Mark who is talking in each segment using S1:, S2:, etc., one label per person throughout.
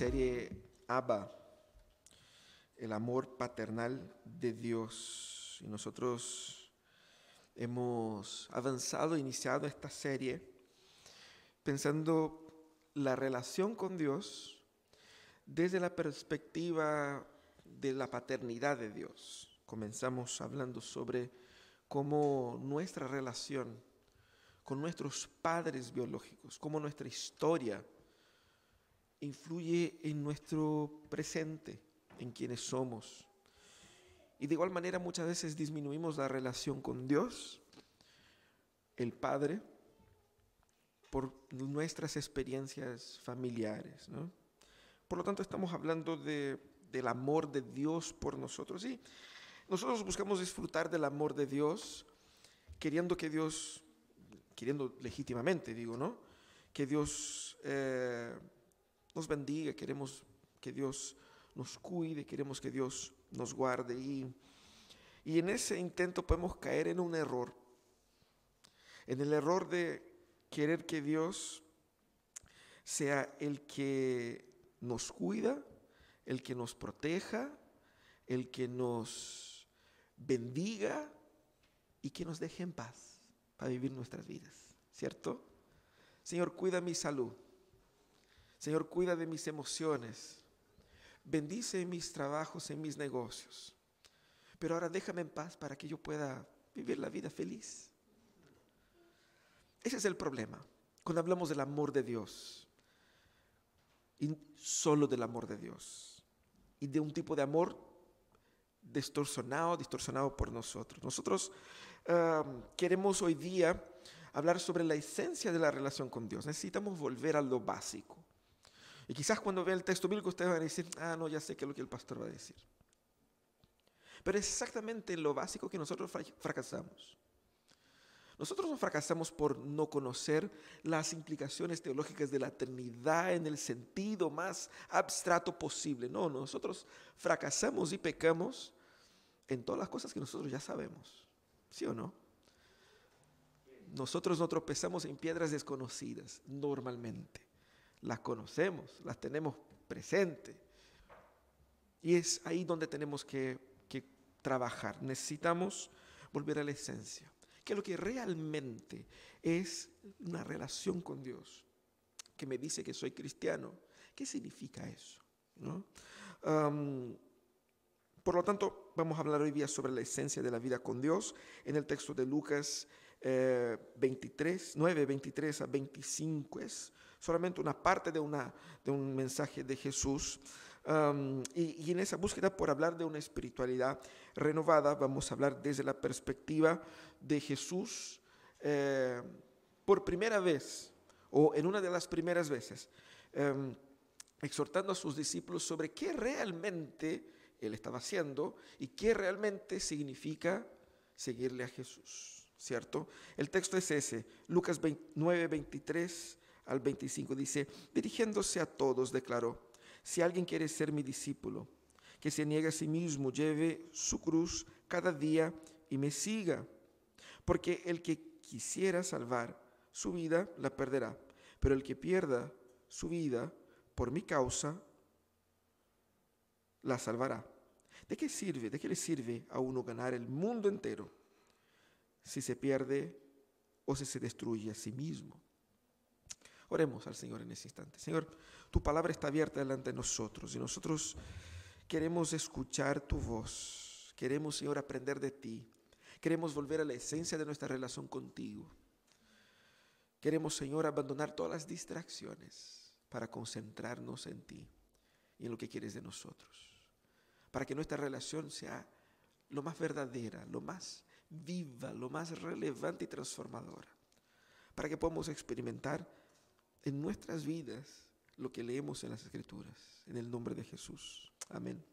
S1: serie Abba, el amor paternal de Dios. Y nosotros hemos avanzado, iniciado esta serie pensando la relación con Dios desde la perspectiva de la paternidad de Dios. Comenzamos hablando sobre cómo nuestra relación con nuestros padres biológicos, cómo nuestra historia influye en nuestro presente, en quienes somos. Y de igual manera muchas veces disminuimos la relación con Dios, el Padre, por nuestras experiencias familiares. Por lo tanto, estamos hablando de, del amor de Dios por nosotros. Y nosotros buscamos disfrutar del amor de Dios, queriendo que Dios queriendo legítimamente, digo, ¿no? Que Dios eh, nos bendiga, queremos que Dios nos cuide, queremos que Dios nos guarde. Y, y en ese intento podemos caer en un error, en el error de querer que Dios sea el que nos cuida, el que nos proteja, el que nos bendiga y que nos deje en paz para vivir nuestras vidas, ¿cierto? Señor, cuida mi salud. Señor, cuida de mis emociones. Bendice mis trabajos, en mis negocios. Pero ahora déjame en paz para que yo pueda vivir la vida feliz. Ese es el problema. Cuando hablamos del amor de Dios, y solo del amor de Dios, y de un tipo de amor distorsionado, distorsionado por nosotros. Nosotros queremos hoy día hablar sobre la esencia de la relación con Dios. Necesitamos volver a lo básico. Y quizás cuando vean el texto bíblico ustedes van a decir, ah, no, ya sé qué es lo que el pastor va a decir. Pero es exactamente lo básico que nosotros fracasamos. Nosotros no fracasamos por no conocer las implicaciones teológicas de la eternidad en el sentido más abstrato posible. No, nosotros fracasamos y pecamos en todas las cosas que nosotros ya sabemos. ¿Sí o no? Nosotros no tropezamos en piedras desconocidas normalmente. Las conocemos, las tenemos presentes. Y es ahí donde tenemos que, trabajar. Necesitamos volver a la esencia. Que lo que realmente es una relación con Dios. Que me dice que soy cristiano. ¿Qué significa eso? ¿No? Por lo tanto, vamos a hablar hoy día sobre la esencia de la vida con Dios en el texto de Lucas 23, 9, 23 a 25. Es solamente una parte de, un mensaje de Jesús. y, en esa búsqueda por hablar de una espiritualidad renovada, vamos a hablar desde la perspectiva de Jesús eh, por primera vez, o en una de las primeras veces, em, exhortando a sus discípulos sobre qué realmente él estaba haciendo y qué realmente significa seguirle a Jesús, ¿cierto? El texto es ese, Lucas 9, 23 al 25 dice, dirigiéndose a todos, declaró, si alguien quiere ser mi discípulo, que se niegue a sí mismo, lleve su cruz cada día y me siga, porque el que quisiera salvar su vida la perderá, pero el que pierda su vida por mi causa la salvará. ¿De qué sirve? ¿De qué le sirve a uno ganar el mundo entero si se pierde o si se destruye a sí mismo? Oremos al Señor en ese instante. Señor, tu palabra está abierta delante de nosotros y nosotros queremos escuchar tu voz. Queremos, Señor, aprender de ti. Queremos volver a la esencia de nuestra relación contigo. Queremos, Señor, abandonar todas las distracciones para concentrarnos en ti y en lo que quieres de nosotros para que nuestra relación sea lo más verdadera, lo más viva, lo más relevante y transformadora, para que podamos experimentar en nuestras vidas lo que leemos en las Escrituras, en el nombre de Jesús. Amén.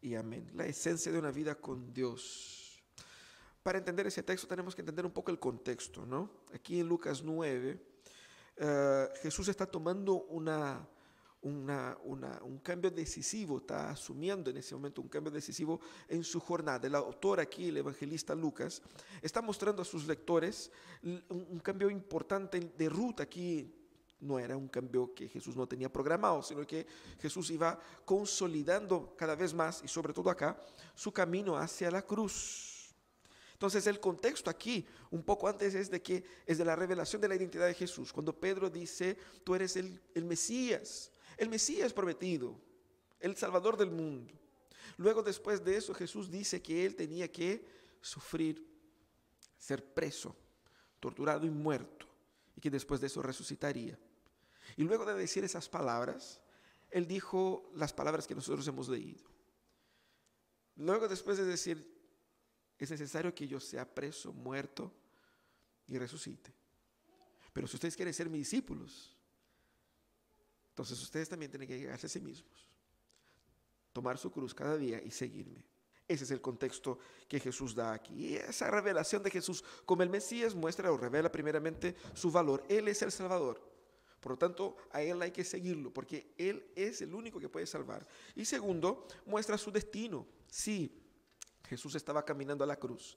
S1: Y amén. La esencia de una vida con Dios. Para entender ese texto tenemos que entender un poco el contexto, ¿no? Aquí en Lucas 9, eh, Jesús está tomando una un cambio decisivo, está asumiendo en ese momento un cambio decisivo en su jornada. El autor aquí, el evangelista Lucas, está mostrando a sus lectores un, cambio importante de ruta aquí no era un cambio que Jesús no tenía programado, sino que Jesús iba consolidando cada vez más, y sobre todo acá, su camino hacia la cruz. Entonces el contexto aquí, un poco antes, es de que es de la revelación de la identidad de Jesús. Cuando Pedro dice, tú eres el, el Mesías, el Mesías prometido, el Salvador del mundo. Luego después de eso Jesús dice que él tenía que sufrir, ser preso, torturado y muerto, y que después de eso resucitaría. Y luego de decir esas palabras, él dijo las palabras que nosotros hemos leído. Luego después de decir, es necesario que yo sea preso, muerto y resucite. Pero si ustedes quieren ser mis discípulos, entonces ustedes también tienen que llegarse a sí mismos, tomar su cruz cada día y seguirme. Ese es el contexto que Jesús da aquí. Y esa revelación de Jesús como el Mesías muestra o revela primeramente su valor. Él es el Salvador. Por lo tanto, a Él hay que seguirlo, porque Él es el único que puede salvar. Y segundo, muestra su destino. Sí, Jesús estaba caminando a la cruz.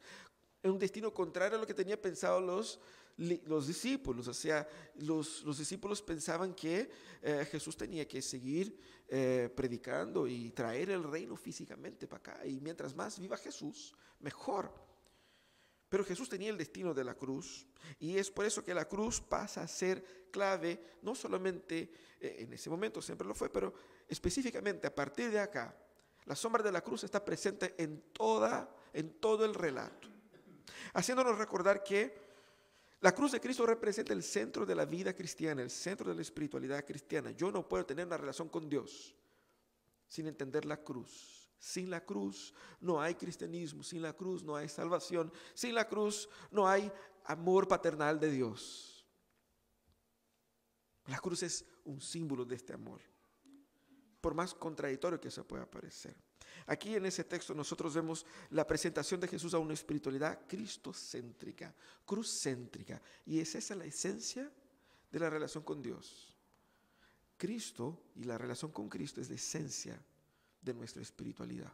S1: En un destino contrario a lo que tenían pensado los, los discípulos. O sea, los, los discípulos pensaban que eh, Jesús tenía que seguir eh, predicando y traer el reino físicamente para acá. Y mientras más viva Jesús, mejor. Pero Jesús tenía el destino de la cruz y es por eso que la cruz pasa a ser clave, no solamente eh, en ese momento, siempre lo fue, pero específicamente a partir de acá, la sombra de la cruz está presente en, toda, en todo el relato, haciéndonos recordar que la cruz de Cristo representa el centro de la vida cristiana, el centro de la espiritualidad cristiana. Yo no puedo tener una relación con Dios sin entender la cruz. Sin la cruz no hay cristianismo, sin la cruz no hay salvación, sin la cruz no hay amor paternal de Dios. La cruz es un símbolo de este amor, por más contradictorio que se pueda parecer. Aquí en ese texto nosotros vemos la presentación de Jesús a una espiritualidad cristocéntrica, cruzcéntrica, y es esa la esencia de la relación con Dios. Cristo y la relación con Cristo es la esencia de nuestra espiritualidad.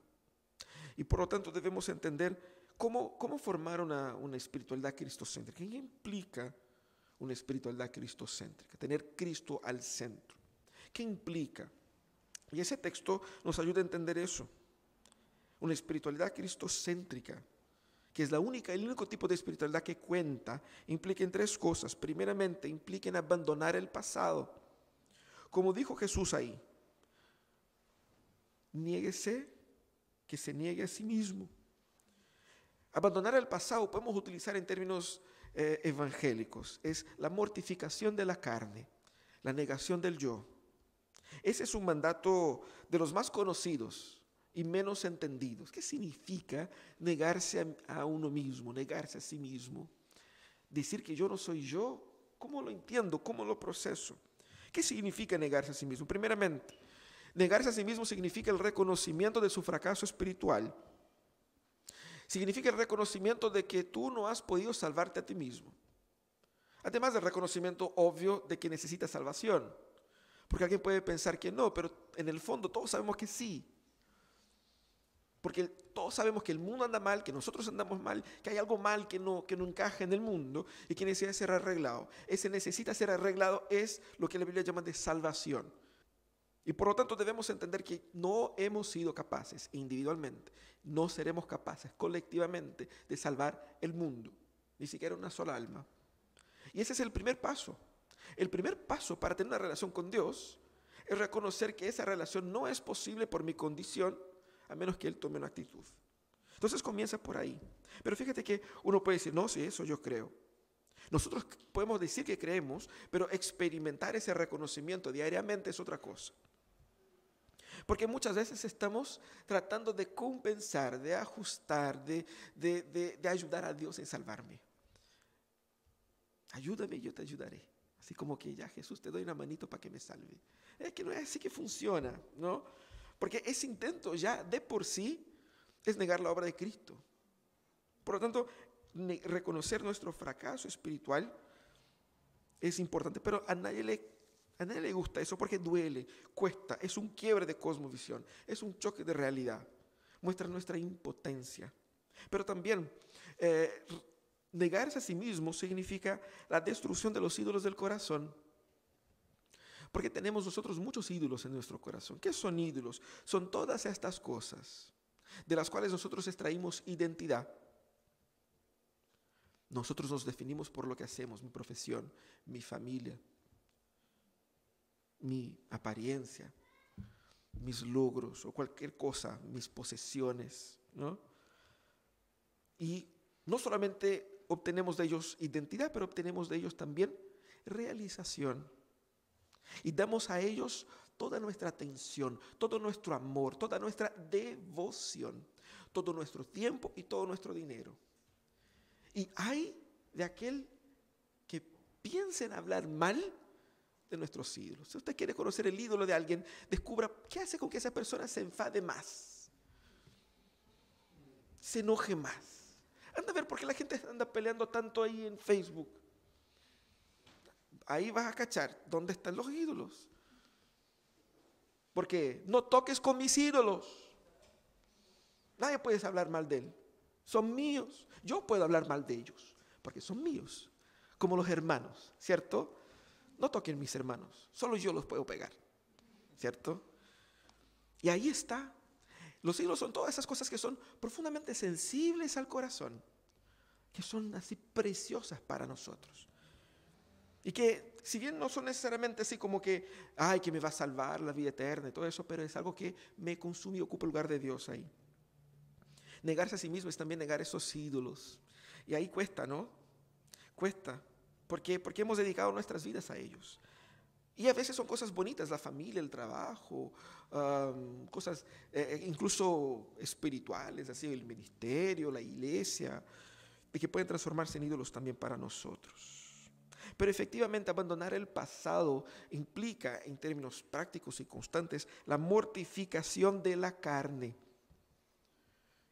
S1: Y por lo tanto debemos entender cómo, cómo formar una, una espiritualidad cristocéntrica. ¿Qué implica una espiritualidad cristocéntrica? Tener Cristo al centro. ¿Qué implica? Y ese texto nos ayuda a entender eso. Una espiritualidad cristocéntrica, que es la única, el único tipo de espiritualidad que cuenta, implica en tres cosas. Primeramente, implica en abandonar el pasado. Como dijo Jesús ahí, niéguese, que se niegue a sí mismo. Abandonar el pasado podemos utilizar en términos eh, evangélicos. Es la mortificación de la carne, la negación del yo. Ese es un mandato de los más conocidos y menos entendidos. ¿Qué significa negarse a, uno mismo, negarse a sí mismo? Decir que yo no soy yo, ¿cómo lo entiendo? ¿Cómo lo proceso? ¿Qué significa negarse a sí mismo? Primeramente, Negarse a sí mismo significa el reconocimiento de su fracaso espiritual. Significa el reconocimiento de que tú no has podido salvarte a ti mismo. Además del reconocimiento obvio de que necesitas salvación. Porque alguien puede pensar que no, pero en el fondo todos sabemos que sí. Porque todos sabemos que el mundo anda mal, que nosotros andamos mal, que hay algo mal que no, que no encaja en el mundo y que necesita ser arreglado. Ese necesita ser arreglado es lo que la Biblia llama de salvación. Y por lo tanto debemos entender que no hemos sido capaces individualmente, no seremos capaces colectivamente de salvar el mundo, ni siquiera una sola alma. Y ese es el primer paso. El primer paso para tener una relación con Dios es reconocer que esa relación no es posible por mi condición, a menos que Él tome una actitud. Entonces comienza por ahí. Pero fíjate que uno puede decir, no, sí, eso yo creo. Nosotros podemos decir que creemos, pero experimentar ese reconocimiento diariamente es otra cosa. Porque muchas veces estamos tratando de compensar, de ajustar, de, de, ayudar a Dios en salvarme. Ayúdame y yo te ayudaré. Así como que ya Jesús te doy una manito para que me salve. Es que no es así que funciona, ¿no? Porque ese intento ya de por sí es negar la obra de Cristo. Por lo tanto, reconocer nuestro fracaso espiritual es importante, pero a nadie le a nadie le gusta eso porque duele, cuesta, es un quiebre de cosmovisión, es un choque de realidad, muestra nuestra impotencia. Pero también eh, negarse a sí mismo significa la destrucción de los ídolos del corazón. Porque tenemos nosotros muchos ídolos en nuestro corazón. ¿Qué son ídolos? Son todas estas cosas de las cuales nosotros extraímos identidad. Nosotros nos definimos por lo que hacemos, mi profesión, mi familia, mi apariencia, mis logros o cualquier cosa, mis posesiones, ¿no? Y no solamente obtenemos de ellos identidad, pero obtenemos de ellos también realización. Y damos a ellos toda nuestra atención, todo nuestro amor, toda nuestra devoción, todo nuestro tiempo y todo nuestro dinero. Y hay de aquel que piensa en hablar mal de nuestros ídolos. Si usted quiere conocer el ídolo de alguien, descubra qué hace con que esa persona se enfade más, se enoje más. Anda a ver por qué la gente anda peleando tanto ahí en Facebook. Ahí vas a cachar dónde están los ídolos. Porque no toques con mis ídolos. Nadie puede hablar mal de él. Son míos. Yo puedo hablar mal de ellos, porque son míos. Como los hermanos, ¿cierto? No toquen mis hermanos, solo yo los puedo pegar, ¿cierto? Y ahí está. Los siglos son todas esas cosas que son profundamente sensibles al corazón, que son así preciosas para nosotros. Y que si bien no son necesariamente así como que, ay, que me va a salvar la vida eterna y todo eso, pero es algo que me consume y ocupa el lugar de Dios ahí. Negarse a sí mismo es también negar esos ídolos. Y ahí cuesta, ¿no? Cuesta porque, porque hemos dedicado nuestras vidas a ellos. Y a veces son cosas bonitas, la familia, el trabajo, cosas eh, eh, incluso espirituales, así el ministerio, la iglesia, y que pueden transformarse en ídolos también para nosotros. Pero efectivamente abandonar el pasado implica, en términos prácticos y constantes, la mortificación de la carne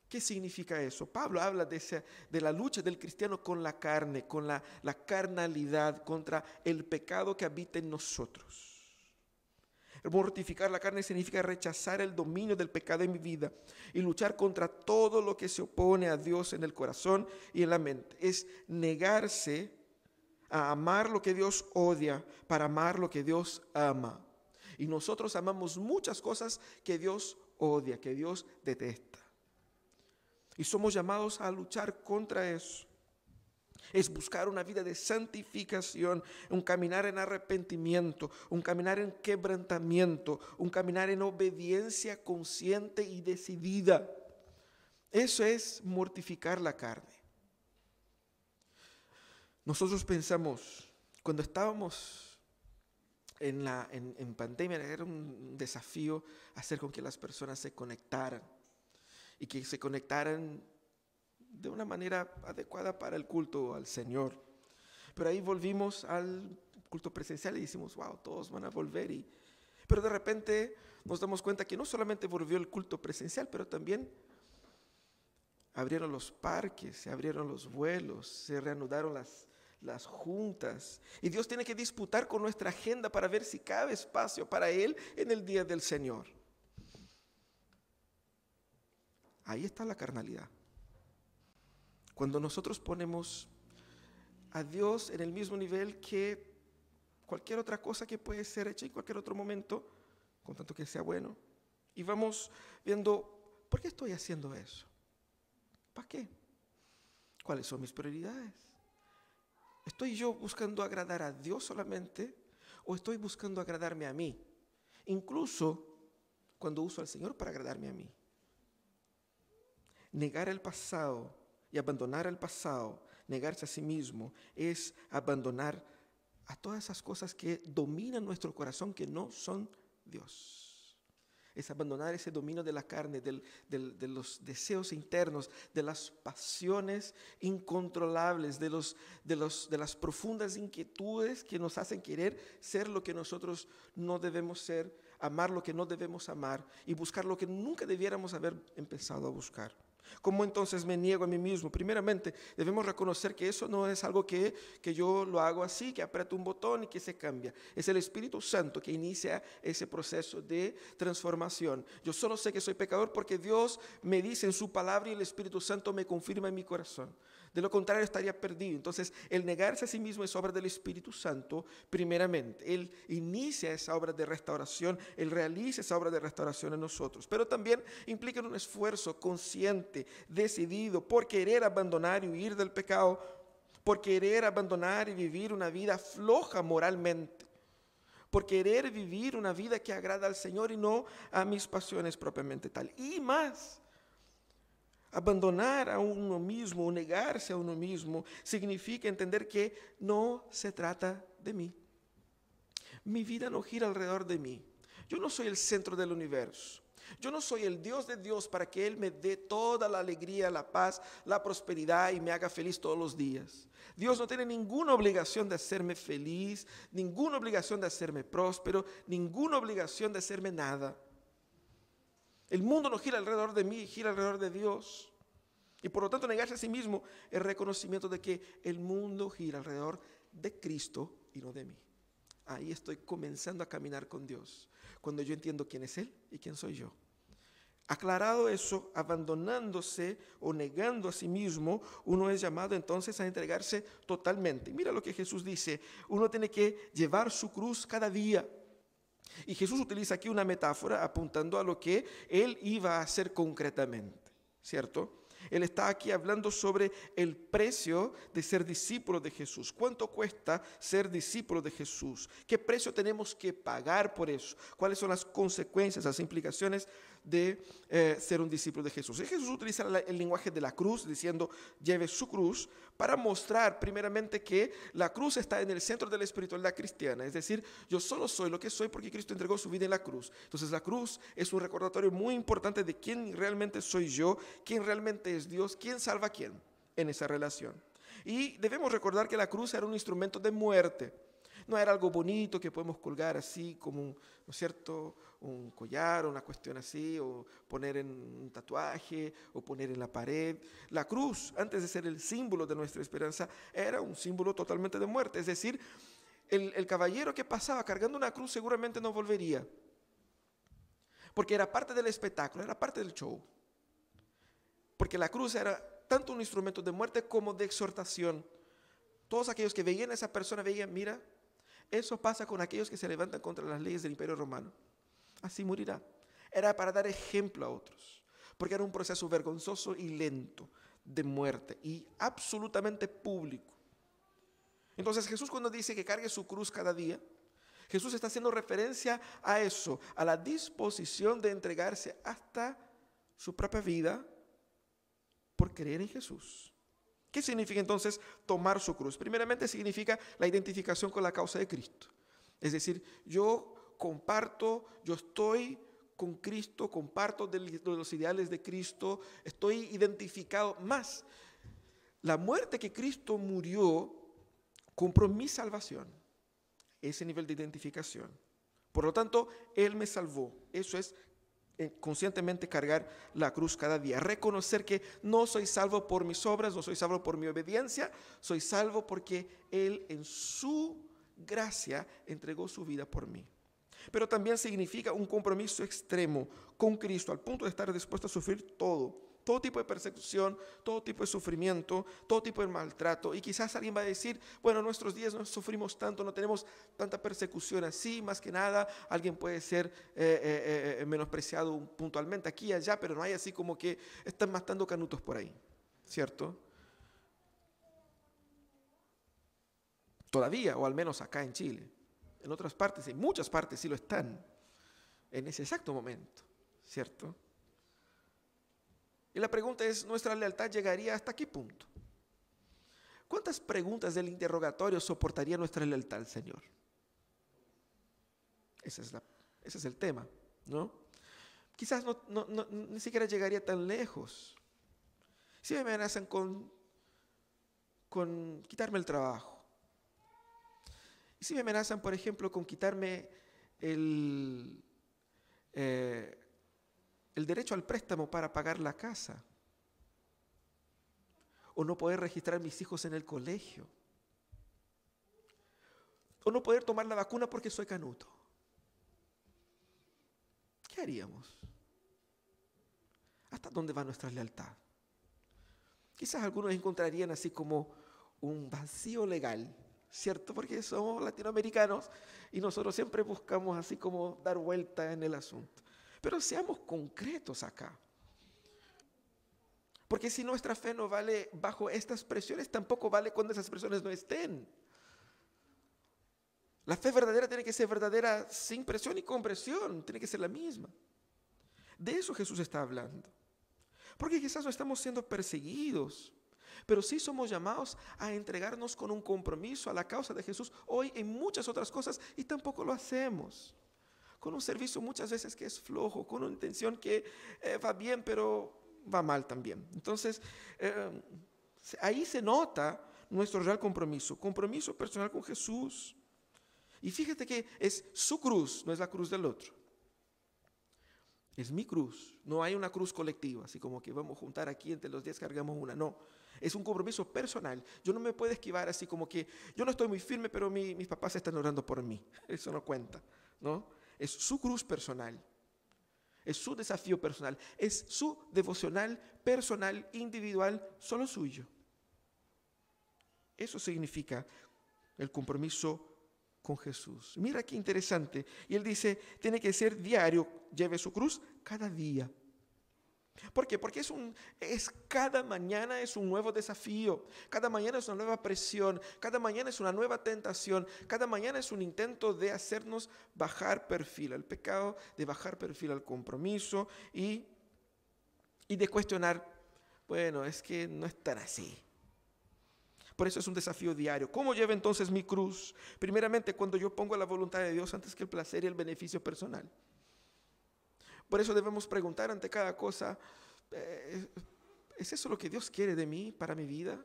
S1: ¿Qué significa eso? Pablo habla de, la lucha del cristiano con la carne, con la, la carnalidad, contra el pecado que habita en nosotros. Mortificar la carne significa rechazar el dominio del pecado en mi vida y luchar contra todo lo que se opone a Dios en el corazón y en la mente. Es negarse a amar lo que Dios odia para amar lo que Dios ama. Y nosotros amamos muchas cosas que Dios odia, que Dios detesta. Y somos llamados a luchar contra eso. Es buscar una vida de santificación, un caminar en arrepentimiento, un caminar en quebrantamiento, un caminar en obediencia consciente y decidida. Eso es mortificar la carne. Nosotros pensamos, cuando estábamos en, la, en, en pandemia, era un desafío hacer con que las personas se conectaran y que se conectaran de una manera adecuada para el culto al Señor. Pero ahí volvimos al culto presencial y decimos, wow, todos van a volver. Y, pero de repente nos damos cuenta que no solamente volvió el culto presencial, pero también abrieron los parques, se abrieron los vuelos, se reanudaron las, las juntas. Y Dios tiene que disputar con nuestra agenda para ver si cabe espacio para Él en el día del Señor. Ahí está la carnalidad. Cuando nosotros ponemos a Dios en el mismo nivel que cualquier otra cosa que puede ser hecha en cualquier otro momento, con tanto que sea bueno, y vamos viendo, ¿por qué estoy haciendo eso? ¿Para qué? ¿Cuáles son mis prioridades? ¿Estoy yo buscando agradar a Dios solamente o estoy buscando agradarme a mí? Incluso cuando uso al Señor para agradarme a mí. Negar el pasado y abandonar el pasado, negarse a sí mismo, es abandonar a todas esas cosas que dominan nuestro corazón que no son Dios. Es abandonar ese dominio de la carne, de los deseos internos, de las pasiones incontrolables, de, las profundas inquietudes que nos hacen querer ser lo que nosotros no debemos ser, amar lo que no debemos amar y buscar lo que nunca debiéramos haber empezado a buscar. ¿Cómo entonces me niego a mí mismo? Primeramente, debemos reconocer que eso no es algo que, que yo lo hago así, que aprieto un botón y que se cambia. Es el Espíritu Santo que inicia ese proceso de transformación. Yo solo sé que soy pecador porque Dios me dice en su palabra y el Espíritu Santo me confirma en mi corazón. De lo contrario estaría perdido. Entonces, el negarse a sí mismo es obra del Espíritu Santo, primeramente. Él inicia esa obra de restauración, Él realiza esa obra de restauración en nosotros. Pero también implica un esfuerzo consciente, decidido, por querer abandonar y huir del pecado, por querer abandonar y vivir una vida floja moralmente por querer vivir una vida que agrada al Señor y no a mis pasiones propiamente tal. Y más, Abandonar a uno mismo o negarse a uno mismo significa entender que no se trata de mí. Mi vida no gira alrededor de mí. Yo no soy el centro del universo. Yo no soy el Dios de Dios para que Él me dé toda la alegría, la paz, la prosperidad y me haga feliz todos los días. Dios no tiene ninguna obligación de hacerme feliz, ninguna obligación de hacerme próspero, ninguna obligación de hacerme nada. El mundo no gira alrededor de mí, gira alrededor de Dios. Y por lo tanto negarse a sí mismo es reconocimiento de que el mundo gira alrededor de Cristo y no de mí. Ahí estoy comenzando a caminar con Dios, cuando yo entiendo quién es Él y quién soy yo. Aclarado eso, abandonándose o negando a sí mismo, uno es llamado entonces a entregarse totalmente. Mira lo que Jesús dice, uno tiene que llevar su cruz cada día. Y Jesús utiliza aquí una metáfora apuntando a lo que él iba a hacer concretamente, ¿cierto? Él está aquí hablando sobre el precio de ser discípulo de Jesús. ¿Cuánto cuesta ser discípulo de Jesús? ¿Qué precio tenemos que pagar por eso? ¿Cuáles son las consecuencias, las implicaciones de eh, ser un discípulo de Jesús. Y Jesús utiliza el lenguaje de la cruz, diciendo, lleve su cruz, para mostrar primeramente que la cruz está en el centro de la espiritualidad cristiana. Es decir, yo solo soy lo que soy porque Cristo entregó su vida en la cruz. Entonces la cruz es un recordatorio muy importante de quién realmente soy yo, quién realmente es Dios, quién salva a quién en esa relación. Y debemos recordar que la cruz era un instrumento de muerte. No era algo bonito que podemos colgar así como un, ¿no es cierto? un collar, una cuestión así, o poner en un tatuaje, o poner en la pared. La cruz, antes de ser el símbolo de nuestra esperanza, era un símbolo totalmente de muerte. Es decir, el, el caballero que pasaba cargando una cruz seguramente no volvería, porque era parte del espectáculo, era parte del show. Porque la cruz era tanto un instrumento de muerte como de exhortación. Todos aquellos que veían a esa persona veían, mira, eso pasa con aquellos que se levantan contra las leyes del imperio romano así morirá. Era para dar ejemplo a otros, porque era un proceso vergonzoso y lento de muerte y absolutamente público. Entonces Jesús cuando dice que cargue su cruz cada día, Jesús está haciendo referencia a eso, a la disposición de entregarse hasta su propia vida por creer en Jesús. ¿Qué significa entonces tomar su cruz? Primeramente significa la identificación con la causa de Cristo. Es decir, yo comparto, yo estoy con Cristo, comparto de los ideales de Cristo, estoy identificado más. La muerte que Cristo murió compró mi salvación, ese nivel de identificación. Por lo tanto, Él me salvó. Eso es conscientemente cargar la cruz cada día. Reconocer que no soy salvo por mis obras, no soy salvo por mi obediencia, soy salvo porque Él en su gracia entregó su vida por mí pero también significa un compromiso extremo con Cristo, al punto de estar dispuesto a sufrir todo, todo tipo de persecución, todo tipo de sufrimiento, todo tipo de maltrato. Y quizás alguien va a decir, bueno, nuestros días no sufrimos tanto, no tenemos tanta persecución así, más que nada, alguien puede ser eh, eh, eh, menospreciado puntualmente aquí y allá, pero no hay así como que están matando canutos por ahí, ¿cierto? Todavía, o al menos acá en Chile. En otras partes, en muchas partes sí lo están, en ese exacto momento, ¿cierto? Y la pregunta es, ¿nuestra lealtad llegaría hasta qué punto? ¿Cuántas preguntas del interrogatorio soportaría nuestra lealtad al Señor? Ese es, el tema, ¿no? Quizás ni siquiera llegaría tan lejos. Si me amenazan con, con quitarme el trabajo, y si me amenazan, por ejemplo, con quitarme el, eh, el derecho al préstamo para pagar la casa, o no poder registrar mis hijos en el colegio, o no poder tomar la vacuna porque soy canuto. ¿Qué haríamos? ¿Hasta dónde va nuestra lealtad? Quizás algunos encontrarían así como un vacío legal, ¿cierto? Porque somos latinoamericanos y nosotros siempre buscamos así como dar vuelta en el asunto. Pero seamos concretos acá. Porque si nuestra fe no vale bajo estas presiones, tampoco vale cuando esas presiones no estén. La fe verdadera tiene que ser verdadera sin presión y con presión, tiene que ser la misma. De eso Jesús está hablando. Porque quizás no estamos siendo perseguidos, pero sí somos llamados a entregarnos con un compromiso a la causa de Jesús hoy en muchas otras cosas y tampoco lo hacemos. Con un servicio muchas veces que es flojo, con una intención que eh, va bien, pero va mal también. Entonces, eh, ahí se nota nuestro real compromiso, compromiso personal con Jesús. Y fíjate que es su cruz, no es la cruz del otro. Es mi cruz. No hay una cruz colectiva, así como que vamos a juntar aquí entre los 10 cargamos una. No, es un compromiso personal. Yo no me puedo esquivar así como que yo no estoy muy firme, pero mis papás están orando por mí. Eso no cuenta, ¿no? Es su cruz personal. Es su desafío personal. Es su devocional personal, individual, solo suyo. Eso significa el compromiso con Jesús. Mira qué interesante. Y él dice, tiene que ser diario, lleve su cruz cada día. ¿Por qué? Porque es, un, es cada mañana es un nuevo desafío, cada mañana es una nueva presión, cada mañana es una nueva tentación, cada mañana es un intento de hacernos bajar perfil al pecado, de bajar perfil al compromiso y, y de cuestionar, bueno, es que no es tan así. Por eso es un desafío diario. ¿Cómo llevo entonces mi cruz? Primeramente, cuando yo pongo la voluntad de Dios antes que el placer y el beneficio personal. Por eso debemos preguntar ante cada cosa, eh, ¿es eso lo que Dios quiere de mí para mi vida?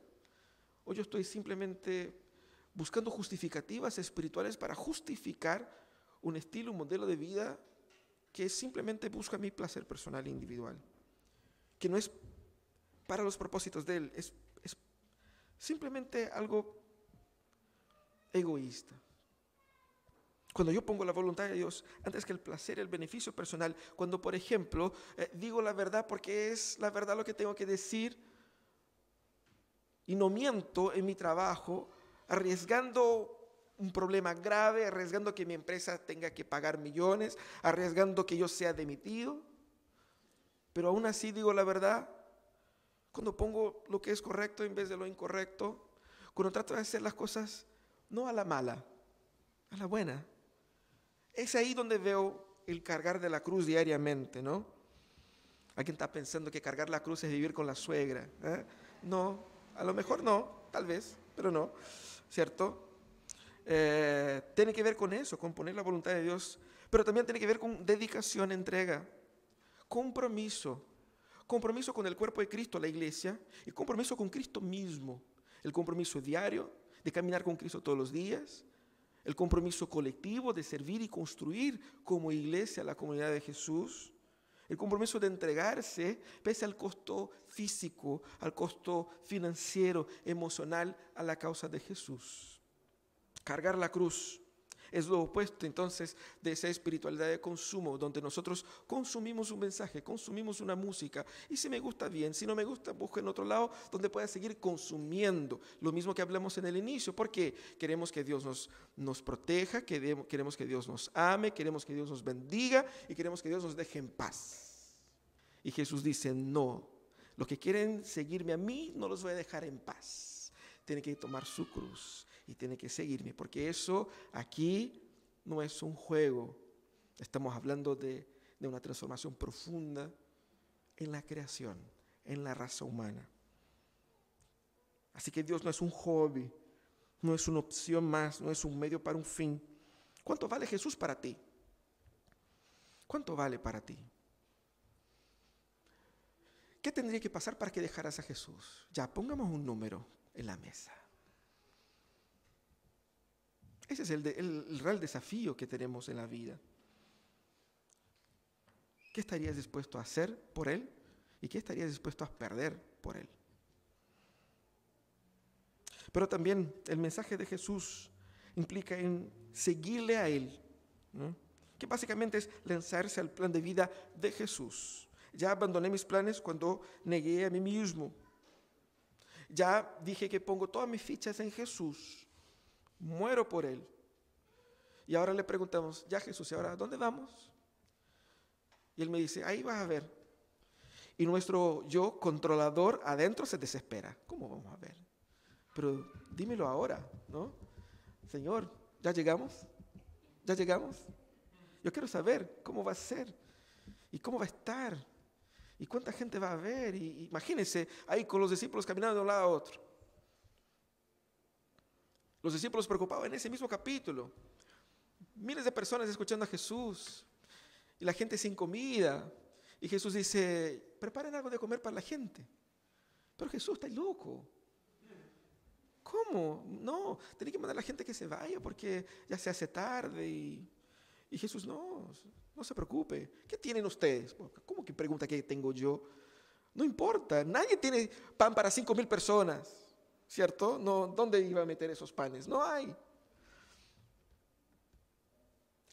S1: ¿O yo estoy simplemente buscando justificativas espirituales para justificar un estilo, un modelo de vida que simplemente busca mi placer personal e individual? Que no es para los propósitos de Él, es Simplemente algo egoísta. Cuando yo pongo la voluntad de Dios antes que el placer, el beneficio personal, cuando por ejemplo eh, digo la verdad porque es la verdad lo que tengo que decir y no miento en mi trabajo, arriesgando un problema grave, arriesgando que mi empresa tenga que pagar millones, arriesgando que yo sea demitido, pero aún así digo la verdad, cuando pongo lo que es correcto en vez de lo incorrecto, cuando trato de hacer las cosas no a la mala, a la buena. Es ahí donde veo el cargar de la cruz diariamente, ¿no? Alguien está pensando que cargar la cruz es vivir con la suegra. ¿eh? No, a lo mejor no, tal vez, pero no, ¿cierto? Eh, tiene que ver con eso, con poner la voluntad de Dios, pero también tiene que ver con dedicación, entrega, compromiso. Compromiso con el cuerpo de Cristo, la iglesia, y compromiso con Cristo mismo. El compromiso diario de caminar con Cristo todos los días, el compromiso colectivo de servir y construir como iglesia la comunidad de Jesús, el compromiso de entregarse pese al costo físico, al costo financiero, emocional, a la causa de Jesús. Cargar la cruz es lo opuesto entonces de esa espiritualidad de consumo, donde nosotros consumimos un mensaje, consumimos una música, y si me gusta bien, si no me gusta, busco en otro lado donde pueda seguir consumiendo. Lo mismo que hablamos en el inicio, porque queremos que Dios nos, nos proteja, queremos que Dios nos ame, queremos que Dios nos bendiga y queremos que Dios nos deje en paz. Y Jesús dice, no, los que quieren seguirme a mí, no los voy a dejar en paz. Tienen que tomar su cruz y tiene que seguirme, porque eso aquí no es un juego. Estamos hablando de, una transformación profunda en la creación, en la raza humana. Así que Dios no es un hobby, no es una opción más, no es un medio para un fin. ¿Cuánto vale Jesús para ti? ¿Cuánto vale para ti? ¿Qué tendría que pasar para que dejaras a Jesús? Ya, pongamos un número en la mesa. Ese es el, real desafío que tenemos en la vida. ¿Qué estarías dispuesto a hacer por Él? ¿Y qué estarías dispuesto a perder por Él? Pero también el mensaje de Jesús implica en seguirle a Él, que básicamente es lanzarse al plan de vida de Jesús. Ya abandoné mis planes cuando negué a mí mismo. Ya dije que pongo todas mis fichas en Jesús. Muero por Él. Y ahora le preguntamos, ya Jesús, ¿y ahora dónde vamos? Y Él me dice, ahí vas a ver. Y nuestro yo controlador adentro se desespera. ¿Cómo vamos a ver? Pero dímelo ahora, ¿no? Señor, ¿ya llegamos? ¿Ya llegamos? Yo quiero saber cómo va a ser y cómo va a estar y cuánta gente va a ver. Y, imagínense ahí con los discípulos caminando de un lado a otro. Los discípulos preocupados en ese mismo capítulo. Miles de personas escuchando a Jesús y la gente sin comida. Y Jesús dice, preparen algo de comer para la gente. Pero Jesús está loco. ¿Cómo? No, tiene que mandar a la gente que se vaya porque ya se hace tarde. Y, y Jesús, no, no se preocupe. ¿Qué tienen ustedes? ¿Cómo que pregunta qué tengo yo? No importa, nadie tiene pan para cinco mil personas, ¿cierto? No, ¿Dónde iba a meter esos panes? No hay.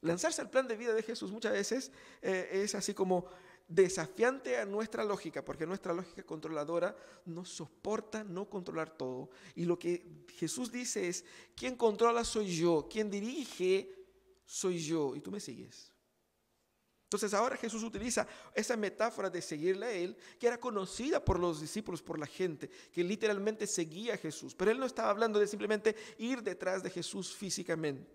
S1: Lanzarse al plan de vida de Jesús muchas veces eh, es así como desafiante a nuestra lógica, porque nuestra lógica controladora no soporta no controlar todo. Y lo que Jesús dice es, quien controla soy yo, quien dirige soy yo, y tú me sigues. Entonces ahora Jesús utiliza esa metáfora de seguirle a Él, que era conocida por los discípulos, por la gente, que literalmente seguía a Jesús. Pero Él no estaba hablando de simplemente ir detrás de Jesús físicamente.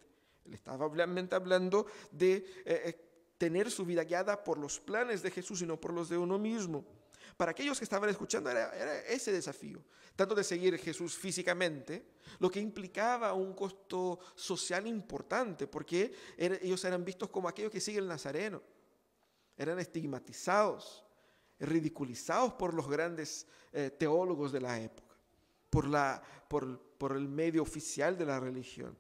S1: Él estaba obviamente hablando de eh, eh, tener su vida guiada por los planes de Jesús y no por los de uno mismo. Para aquellos que estaban escuchando era, ese desafío, tanto de seguir Jesús físicamente, lo que implicaba un costo social importante, porque ellos eran vistos como aquellos que siguen el Nazareno eran estigmatizados, ridiculizados por los grandes eh, teólogos de la época, por, la, por, por el medio oficial de la religión.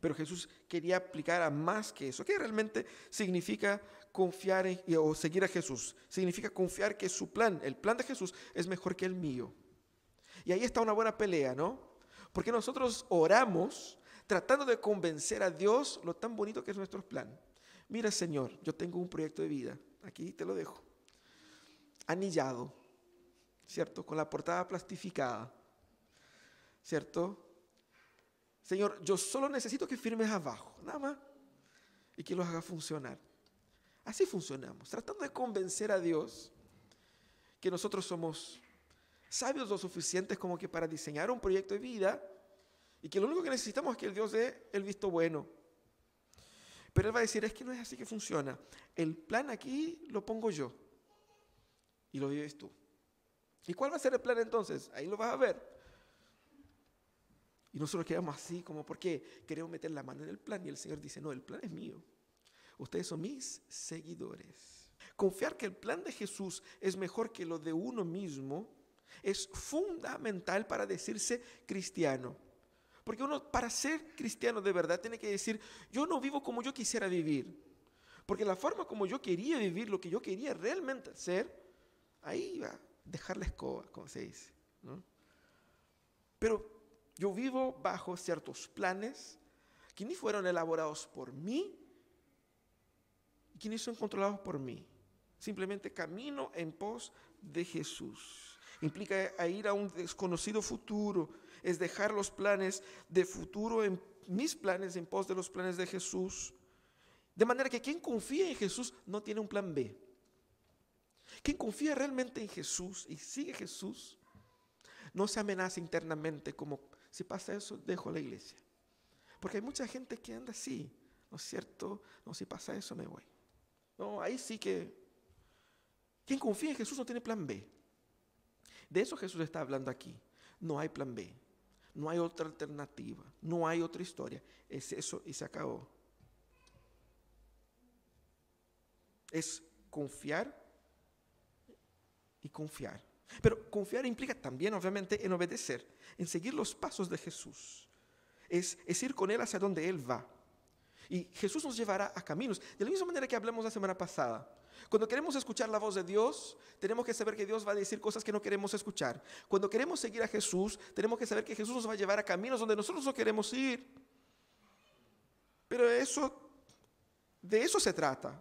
S1: Pero Jesús quería aplicar a más que eso. ¿Qué realmente significa confiar o seguir a Jesús? Significa confiar que su plan, el plan de Jesús, es mejor que el mío. Y ahí está una buena pelea, ¿no? Porque nosotros oramos tratando de convencer a Dios lo tan bonito que es nuestro plan mira Señor, yo tengo un proyecto de vida, aquí te lo dejo, anillado, ¿cierto? Con la portada plastificada, ¿cierto? Señor, yo solo necesito que firmes abajo, nada más, y que los haga funcionar. Así funcionamos, tratando de convencer a Dios que nosotros somos sabios lo suficientes como que para diseñar un proyecto de vida y que lo único que necesitamos es que el Dios dé el visto bueno. Pero él va a decir, es que no es así que funciona. El plan aquí lo pongo yo y lo vives tú. ¿Y cuál va a ser el plan entonces? Ahí lo vas a ver. Y nosotros quedamos así como porque queremos meter la mano en el plan y el Señor dice, no, el plan es mío. Ustedes son mis seguidores. Confiar que el plan de Jesús es mejor que lo de uno mismo es fundamental para decirse cristiano. Porque uno para ser cristiano de verdad tiene que decir, yo no vivo como yo quisiera vivir. Porque la forma como yo quería vivir, lo que yo quería realmente hacer, ahí va, dejar la escoba, como se dice. Pero yo vivo bajo ciertos planes que ni fueron elaborados por mí, que ni son controlados por mí. Simplemente camino en pos de Jesús. Implica ir a un desconocido futuro, es dejar los planes de futuro en mis planes en pos de los planes de Jesús. De manera que quien confía en Jesús no tiene un plan B. Quien confía realmente en Jesús y sigue Jesús, no se amenaza internamente como si pasa eso, dejo la iglesia. Porque hay mucha gente que anda así, ¿no es cierto? No, si pasa eso, me voy. No, ahí sí que... Quien confía en Jesús no tiene plan B. De eso Jesús está hablando aquí. No hay plan B. No hay otra alternativa, no hay otra historia. Es eso y se acabó. Es confiar y confiar. Pero confiar implica también, obviamente, en obedecer, en seguir los pasos de Jesús. Es, ir con Él hacia donde Él va. Y Jesús nos llevará a caminos. De la misma manera que hablamos la semana pasada, Cuando queremos escuchar la voz de Dios, tenemos que saber que Dios va a decir cosas que no queremos escuchar. Cuando queremos seguir a Jesús, tenemos que saber que Jesús nos va a llevar a caminos donde nosotros no queremos ir. Pero eso, de eso se trata.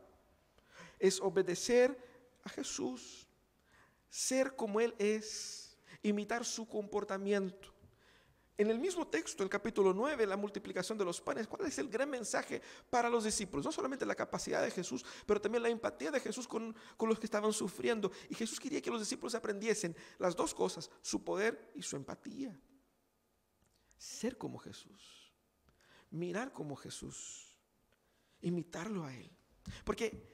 S1: Es obedecer a Jesús, ser como Él es, imitar su comportamiento. En el mismo texto, el capítulo 9, la multiplicación de los panes, ¿cuál es el gran mensaje para los discípulos? No solamente la capacidad de Jesús, pero también la empatía de Jesús con, con, los que estaban sufriendo. Y Jesús quería que los discípulos aprendiesen las dos cosas, su poder y su empatía. Ser como Jesús, mirar como Jesús, imitarlo a Él. Porque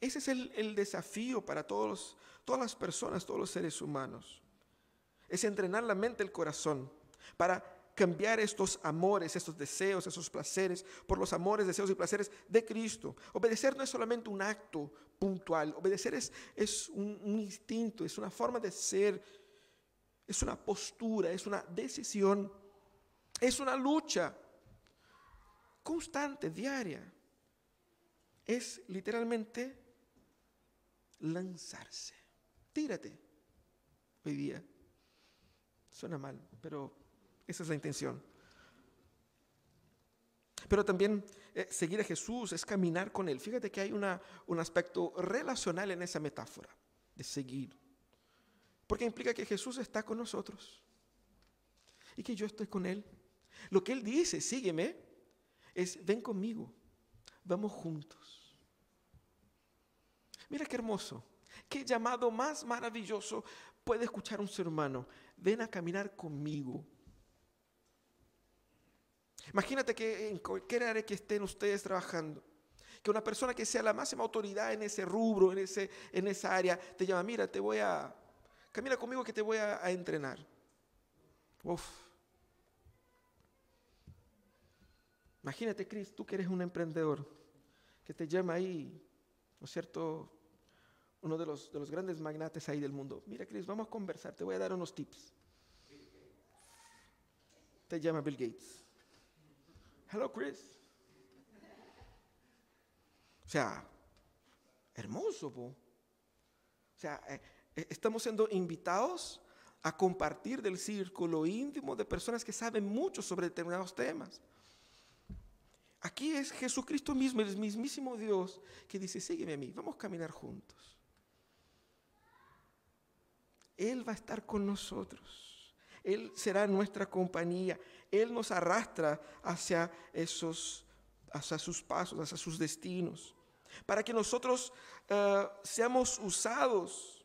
S1: ese es el, el desafío para todos, todas las personas, todos los seres humanos es entrenar la mente, el corazón, para cambiar estos amores, estos deseos, esos placeres, por los amores, deseos y placeres de Cristo. Obedecer no es solamente un acto puntual, obedecer es, es un, un instinto, es una forma de ser, es una postura, es una decisión, es una lucha constante, diaria. Es literalmente lanzarse. Tírate hoy día. Suena mal, pero esa es la intención. Pero también eh, seguir a Jesús es caminar con Él. Fíjate que hay una, un aspecto relacional en esa metáfora de seguir. Porque implica que Jesús está con nosotros y que yo estoy con Él. Lo que Él dice, sígueme, es ven conmigo, vamos juntos. Mira qué hermoso, qué llamado más maravilloso puede escuchar un ser humano ven a caminar conmigo. Imagínate que en cualquier área que estén ustedes trabajando, que una persona que sea la máxima autoridad en ese rubro, en, ese, en esa área, te llama, mira, te voy a, camina conmigo que te voy a, a entrenar. Uf. Imagínate, Cris, tú que eres un emprendedor, que te llama ahí, ¿no es cierto? Uno de los, de los grandes magnates ahí del mundo. Mira, Chris, vamos a conversar, te voy a dar unos tips. Te llama Bill Gates. Hello, Chris. O sea, hermoso, po. O sea, eh, eh, estamos siendo invitados a compartir del círculo íntimo de personas que saben mucho sobre determinados temas. Aquí es Jesucristo mismo, el mismísimo Dios, que dice, sígueme a mí, vamos a caminar juntos. Él va a estar con nosotros. Él será nuestra compañía. Él nos arrastra hacia esos, hacia sus pasos, hacia sus destinos, para que nosotros uh, seamos usados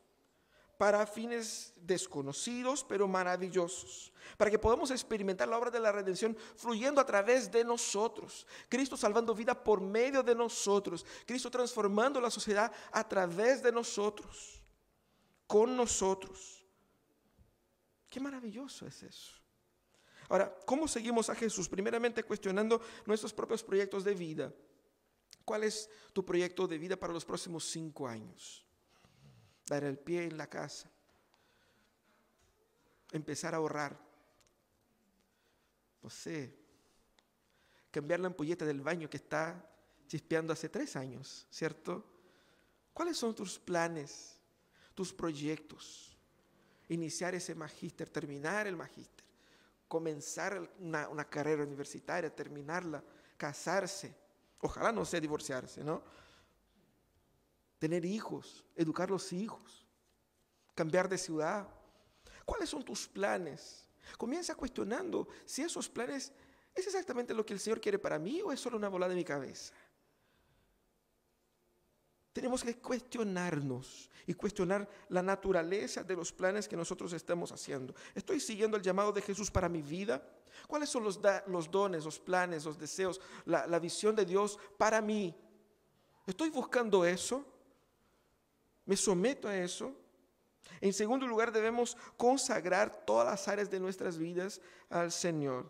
S1: para fines desconocidos, pero maravillosos, para que podamos experimentar la obra de la redención fluyendo a través de nosotros, Cristo salvando vida por medio de nosotros, Cristo transformando la sociedad a través de nosotros con nosotros. Qué maravilloso es eso. Ahora, ¿cómo seguimos a Jesús? Primeramente cuestionando nuestros propios proyectos de vida. ¿Cuál es tu proyecto de vida para los próximos cinco años? Dar el pie en la casa. Empezar a ahorrar. No sé. Cambiar la ampolleta del baño que está chispeando hace tres años, ¿cierto? ¿Cuáles son tus planes? Tus proyectos, iniciar ese magíster, terminar el magíster, comenzar una, una, carrera universitaria, terminarla, casarse, ojalá no sea divorciarse, ¿no? Tener hijos, educar los hijos, cambiar de ciudad. ¿Cuáles son tus planes? Comienza cuestionando si esos planes es exactamente lo que el Señor quiere para mí o es solo una bola de mi cabeza. Tenemos que cuestionarnos y cuestionar la naturaleza de los planes que nosotros estamos haciendo. ¿Estoy siguiendo el llamado de Jesús para mi vida? ¿Cuáles son los, dones, los planes, los deseos, la, la visión de Dios para mí? ¿Estoy buscando eso? ¿Me someto a eso? En segundo lugar, debemos consagrar todas las áreas de nuestras vidas al Señor.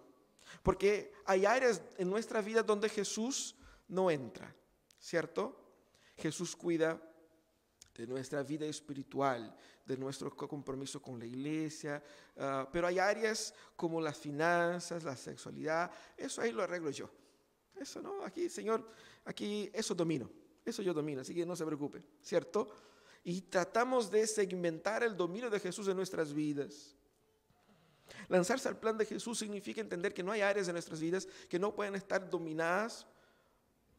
S1: Porque hay áreas en nuestra vida donde Jesús no entra, ¿cierto? Jesús cuida de nuestra vida espiritual, de nuestro compromiso con la iglesia, uh, pero hay áreas como las finanzas, la sexualidad, eso ahí lo arreglo yo. Eso no, aquí, Señor, aquí eso domino, Eso yo domino, así que no se preocupe, ¿cierto? Y tratamos de segmentar el dominio de Jesús en nuestras vidas. Lanzarse al plan de Jesús significa entender que no hay áreas de nuestras vidas que no pueden estar dominadas,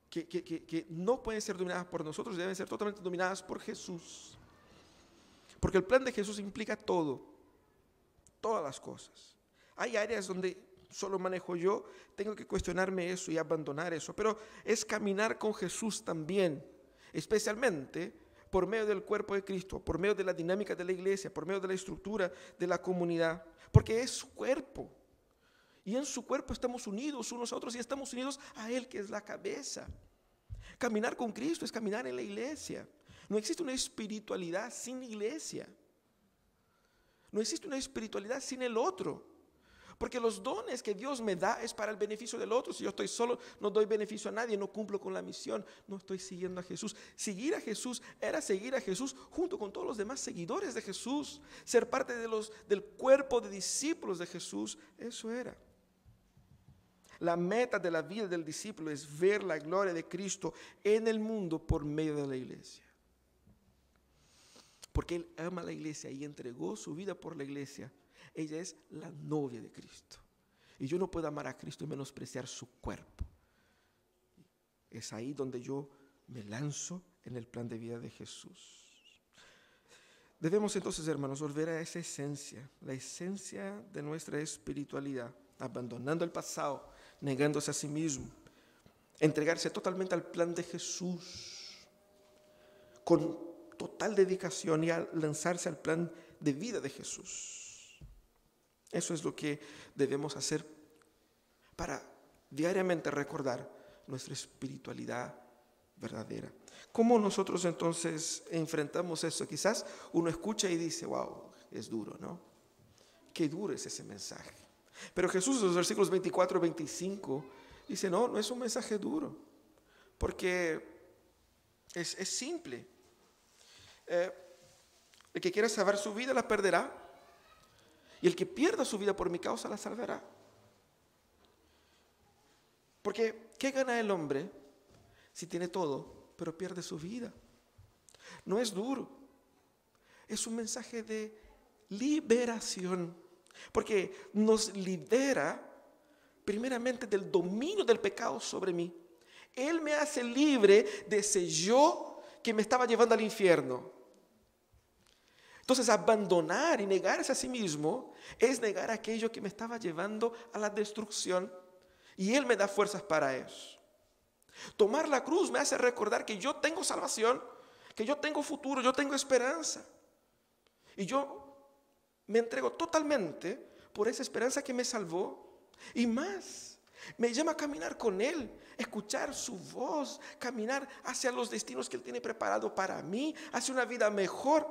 S1: que, no pueden ser dominadas por nosotros, deben ser totalmente dominadas por Jesús. Porque el plan de Jesús implica todo, todas las cosas. Hay áreas donde solo manejo yo, tengo que cuestionarme eso y abandonar eso, pero es caminar con Jesús también, especialmente por medio del cuerpo de Cristo, por medio de la dinámica de la iglesia, por medio de la estructura de la comunidad, porque es su cuerpo. Y en su cuerpo estamos unidos unos a otros y estamos unidos a Él que es la cabeza. Caminar con Cristo es caminar en la iglesia. No existe una espiritualidad sin iglesia. No existe una espiritualidad sin el otro. Porque los dones que Dios me da es para el beneficio del otro. Si yo estoy solo, no doy beneficio a nadie, no cumplo con la misión, no estoy siguiendo a Jesús. Seguir a Jesús era seguir a Jesús junto con todos los demás seguidores de Jesús. Ser parte de los, del cuerpo de discípulos de Jesús, eso era. La meta de la vida del discípulo es ver la gloria de Cristo en el mundo por medio de la iglesia porque Él ama a la iglesia y entregó su vida por la iglesia. Ella es la novia de Cristo. Y yo no puedo amar a Cristo y menospreciar su cuerpo. Es ahí donde yo me lanzo en el plan de vida de Jesús. Debemos entonces, hermanos, volver a esa esencia, la esencia de nuestra espiritualidad, abandonando el pasado, negándose a sí mismo, entregarse totalmente al plan de Jesús, con total dedicación y lanzarse al plan de vida de Jesús. Eso es lo que debemos hacer para diariamente recordar nuestra espiritualidad verdadera. ¿Cómo nosotros entonces enfrentamos eso? Quizás uno escucha y dice, wow, es duro, ¿no? Qué duro es ese mensaje. Pero Jesús en los versículos 24 y 25 dice, no, no es un mensaje duro, porque es, es simple. Eh, el que quiera salvar su vida la perderá. Y el que pierda su vida por mi causa la salvará. Porque, ¿qué gana el hombre si tiene todo, pero pierde su vida? No es duro. Es un mensaje de liberación. Porque nos libera primeramente del dominio del pecado sobre mí. Él me hace libre de ese yo que me estaba llevando al infierno. Entonces, abandonar y negarse a sí mismo es negar aquello que me estaba llevando a la destrucción. Y Él me da fuerzas para eso. Tomar la cruz me hace recordar que yo tengo salvación, que yo tengo futuro, yo tengo esperanza. Y yo me entrego totalmente por esa esperanza que me salvó. Y más, me llama a caminar con Él, escuchar su voz, caminar hacia los destinos que Él tiene preparado para mí, hacia una vida mejor.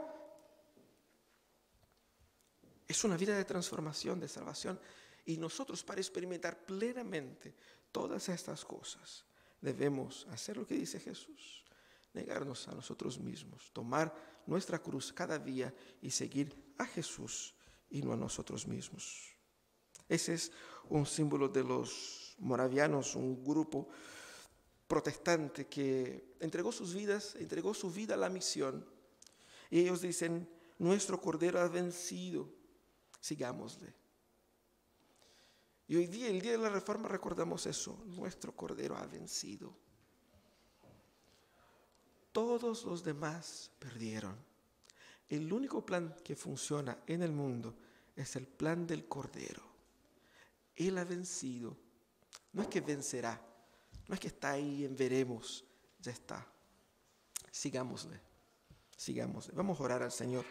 S1: Es una vida de transformación, de salvación. Y nosotros para experimentar plenamente todas estas cosas debemos hacer lo que dice Jesús, negarnos a nosotros mismos, tomar nuestra cruz cada día y seguir a Jesús y no a nosotros mismos. Ese es un símbolo de los moravianos, un grupo protestante que entregó sus vidas, entregó su vida a la misión. Y ellos dicen, nuestro Cordero ha vencido sigámosle. Y hoy día, el día de la reforma, recordamos eso. Nuestro Cordero ha vencido. Todos los demás perdieron. El único plan que funciona en el mundo es el plan del Cordero. Él ha vencido. No es que vencerá. No es que está ahí en veremos. Ya está. Sigámosle. Sigámosle. Vamos a orar al Señor.